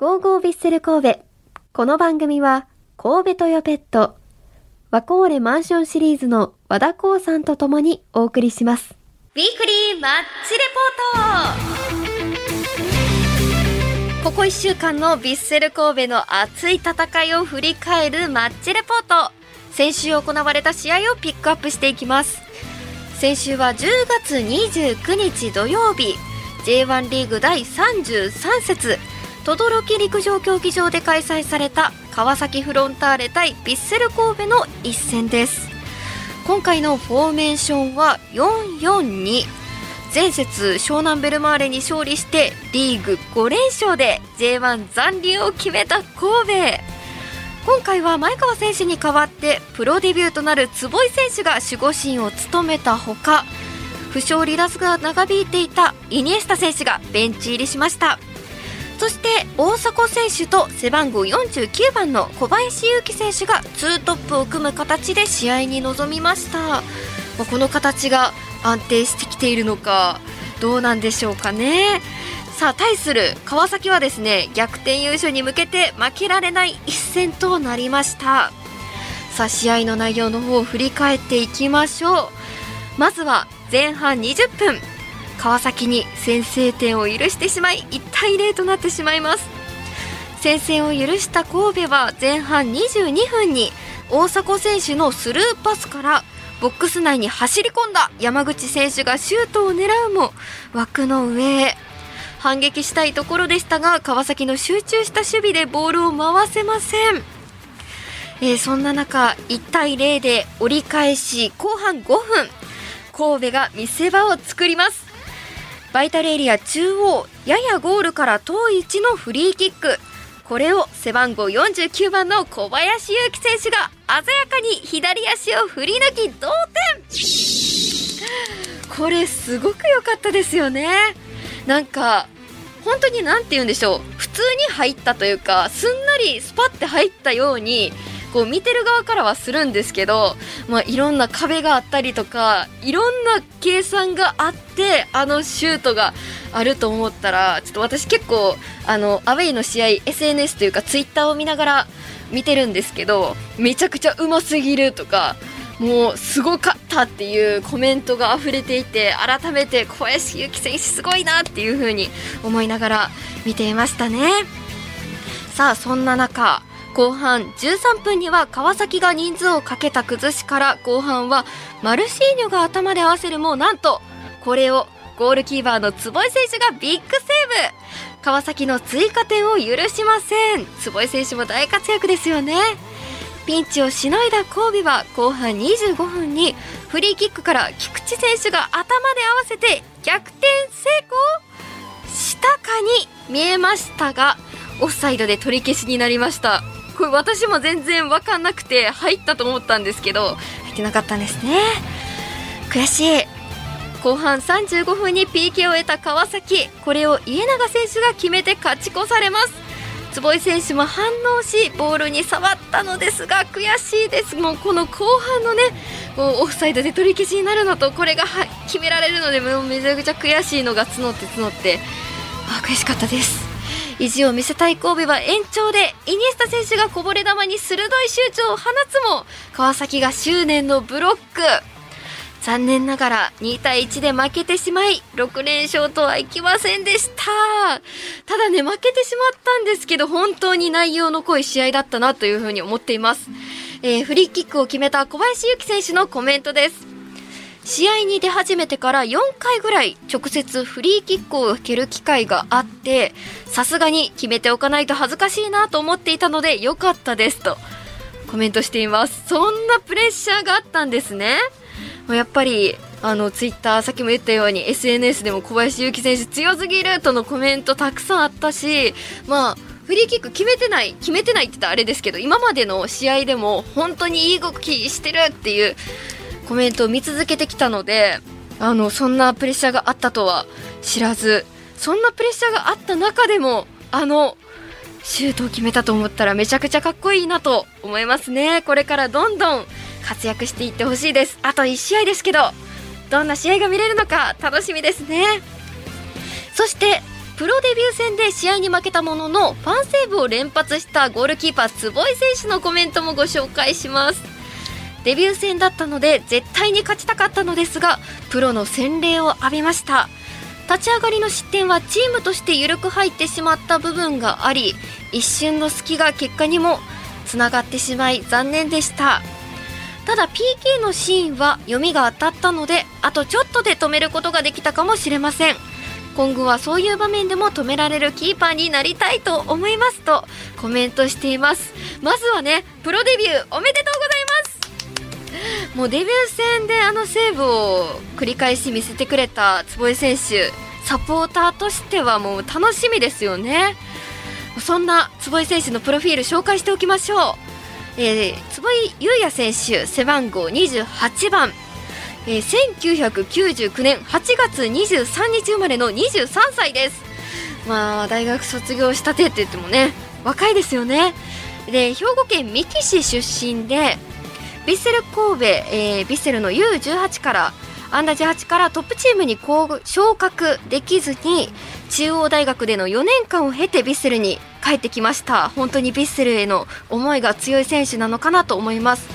ゴーゴービッセル神戸。この番組は、神戸トヨペット、ワコーレマンションシリーズの和田光さんと共にお送りします。ウィークリーマッチレポート。ここ1週間のヴィッセル神戸の熱い戦いを振り返るマッチレポート。先週行われた試合をピックアップしていきます。先週は10月29日土曜日。J1 リーグ第33節。等々力陸上競技場で開催された川崎フロンターレ対ヴィッセル神戸の一戦です。今回のフォーメーションは442前節湘南ベルマーレに勝利してリーグ5連勝で J1 残留を決めた神戸。今回は前川選手に代わってプロデビューとなる坪井選手が守護神を務めたほか負傷離脱が長引いていたイニエスタ選手がベンチ入りしました。そして大迫選手と背番号49番の小林勇輝選手が2トップを組む形で試合に臨みました。まこの形が安定してきているのかどうなんでしょうかね。さあ対する川崎はですね逆転優勝に向けて負けられない一戦となりました。さあ試合の内容の方を振り返っていきましょう。まずは前半20分。川崎に先制点を許してしまい1対0となってしまいます。先制を許した神戸は前半22分に大迫選手のスルーパスからボックス内に走り込んだ山口選手がシュートを狙うも枠の上へ。反撃したいところでしたが川崎の集中した守備でボールを回せません、えーそんな中1対0で折り返し後半5分神戸が見せ場を作ります。バイタルエリア中央ややゴールから遠い位置のフリーキック。これを背番号49番の小林勇輝選手が鮮やかに左足を振り抜き同点。これすごく良かったですよね。なんか本当に何て言うんでしょう。普通に入ったというかすんなりスパッて入ったようにこう見てる側からはするんですけど、まあ、いろんな壁があったりとかいろんな計算があってあのシュートがあると思ったらちょっと私結構あのアウェイの試合 SNS というかツイッターを見ながら見てるんですけどめちゃくちゃうますぎるとかもうすごかったっていうコメントが溢れていて改めて小林勇輝選手すごいなっていう風に思いながら見ていましたね。さあそんな中後半13分には川崎が人数をかけた崩しから後半はマルシーニョが頭で合わせるもなんとこれをゴールキーパーの坪井選手がビッグセーブ。川崎の追加点を許しません。坪井選手も大活躍ですよね。ピンチをしのいだ神戸は後半25分にフリーキックから菊池選手が頭で合わせて逆転成功。したかに見えましたがオフサイドで取り消しになりました。これ私も全然分かんなくて入ったと思ったんですけど入ってなかったんですね。悔しい。後半35分に PK を得た川崎これを家永選手が決めて勝ち越されます。坪井選手も反応しボールに触ったのですが悔しいです。もうこの後半のねオフサイドで取り消しになるのとこれがは決められるのでもうめちゃくちゃ悔しいのが募って募ってあ悔しかったです意地を見せたい神戸は延長でイニエスタ選手がこぼれ球に鋭いシュートを放つも川崎が執念のブロック。残念ながら2対1で負けてしまい6連勝とはいきませんでした。ただね負けてしまったんですけど本当に内容の濃い試合だったなというふうに思っています、えーフリーキックを決めた小林幸選手のコメントです。試合に出始めてから4回ぐらい直接フリーキックを蹴る機会があってさすがに決めておかないと恥ずかしいなと思っていたので良かったですとコメントしています。そんなプレッシャーがあったんですね。やっぱりあのツイッターさっきも言ったように SNS でも小林勇輝選手強すぎるとのコメントたくさんあったしまあフリーキック決めてない決めてないって言ったらあれですけど今までの試合でも本当にいい動きしてるっていうコメントを見続けてきたのであのそんなプレッシャーがあったとは知らずそんなプレッシャーがあった中でもあのシュートを決めたと思ったらめちゃくちゃかっこいいなと思いますね。これからどんどん活躍していってほしいです。あと1試合ですけどどんな試合が見れるのか楽しみですね。そしてプロデビュー戦で試合に負けたもののファンセーブを連発したゴールキーパー坪井選手のコメントもご紹介します。デビュー戦だったので絶対に勝ちたかったのですがプロの洗礼を浴びました。立ち上がりの失点はチームとして緩く入ってしまった部分があり一瞬の隙が結果にもつながってしまい残念でした。ただ PK のシーンは読みが当たったのであとちょっとで止めることができたかもしれません。今後はそういう場面でも止められるキーパーになりたいと思いますとコメントしています。まずはねプロデビューおめでとうございます。もうデビュー戦であのセーブを繰り返し見せてくれた坪井選手サポーターとしてはもう楽しみですよね。そんな坪井選手のプロフィール紹介しておきましょう、えー、坪井優也選手背番号28番。えー、1999年8月23日生まれの23歳です。まあ大学卒業したてって言ってもね若いですよね。で兵庫県三木市出身でヴィッセル神戸、えー、ヴィッセルの U18 からアンダー18からトップチームに昇格できずに中央大学での4年間を経てヴィッセルに帰ってきました。本当にヴィッセルへの思いが強い選手なのかなと思います。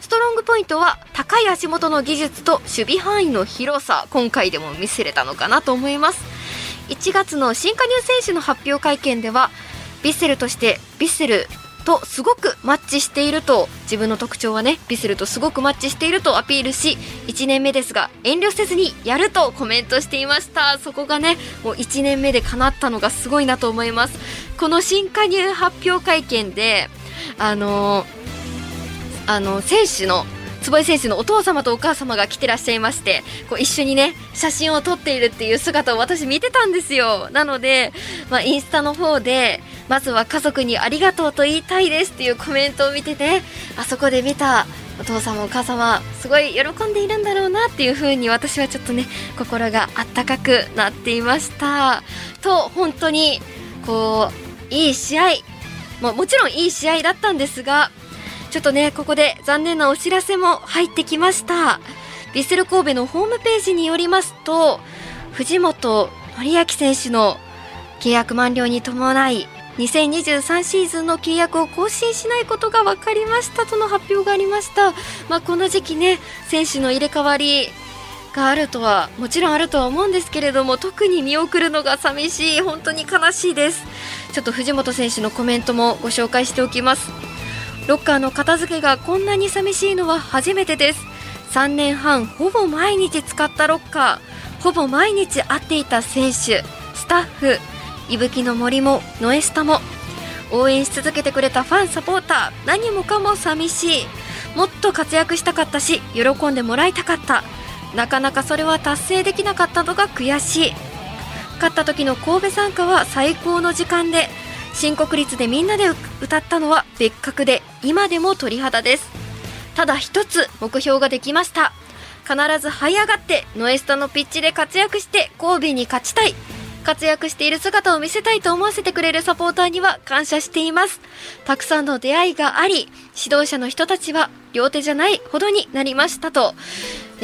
ストロングポイントは高い足元の技術と守備範囲の広さ今回でも見せれたのかなと思います。1月の新加入選手の発表会見ではヴィッセルとしてヴィッセルとすごくマッチしていると自分の特徴はねヴィッセルとすごくマッチしているとアピールし1年目ですが遠慮せずにやるとコメントしていました。そこがねもう1年目で叶ったのがすごいなと思います。この新加入発表会見であのーあの選手の坪井選手のお父様とお母様が来てらっしゃいましてこう一緒にね写真を撮っているっていう姿を私見てたんですよ。なので、まあ、インスタの方でまずは家族にありがとうと言いたいですっていうコメントを見ててあそこで見たお父様お母様すごい喜んでいるんだろうなっていう風に私はちょっとね心があったかくなっていました。と本当にこういい試合ももちろんいい試合だったんですがちょっとね、ここで残念なお知らせも入ってきました。ヴィッセル神戸のホームページによりますと、藤本紀明選手の契約満了に伴い、2023シーズンの契約を更新しないことが分かりましたとの発表がありました。まあ、この時期ね、選手の入れ替わりがあるとは、もちろんあるとは思うんですけれども、特に見送るのが寂しい、本当に悲しいです。ちょっと藤本選手のコメントもご紹介しておきます。ロッカーの片付けがこんなに寂しいのは初めてです。3年半ほぼ毎日使ったロッカー。ほぼ毎日会っていた選手スタッフいぶきの森もノエスタも。応援し続けてくれたファンサポーター。何もかも寂しい。もっと活躍したかったし喜んでもらいたかった。なかなかそれは達成できなかったのが悔しい。勝った時の神戸参加は最高の時間で新国立でみんなで歌ったのは別格で今でも鳥肌です。ただ一つ目標ができました。必ず這い上がってノエスタのピッチで活躍して神戸に勝ちたい。活躍している姿を見せたいと思わせてくれるサポーターには感謝しています。たくさんの出会いがあり指導者の人たちは両手じゃないほどになりましたと。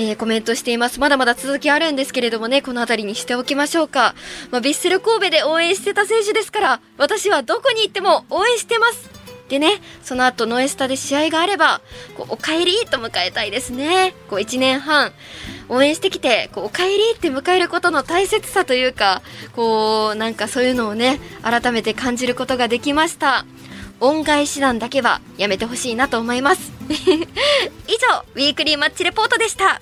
えー、コメントしています。まだまだ続きあるんですけれどもね、この辺りにしておきましょうか。まあ、ヴィッセル神戸で応援してた選手ですから、私はどこに行っても応援してます。でね、その後ノエスタで試合があれば、こうお帰りと迎えたいですね。こう1年半応援してきて、こうお帰りって迎えることの大切さというか、こうなんかそういうのをね、改めて感じることができました。恩返し団だけはやめてほしいなと思います。以上、ウィークリーマッチレポートでした。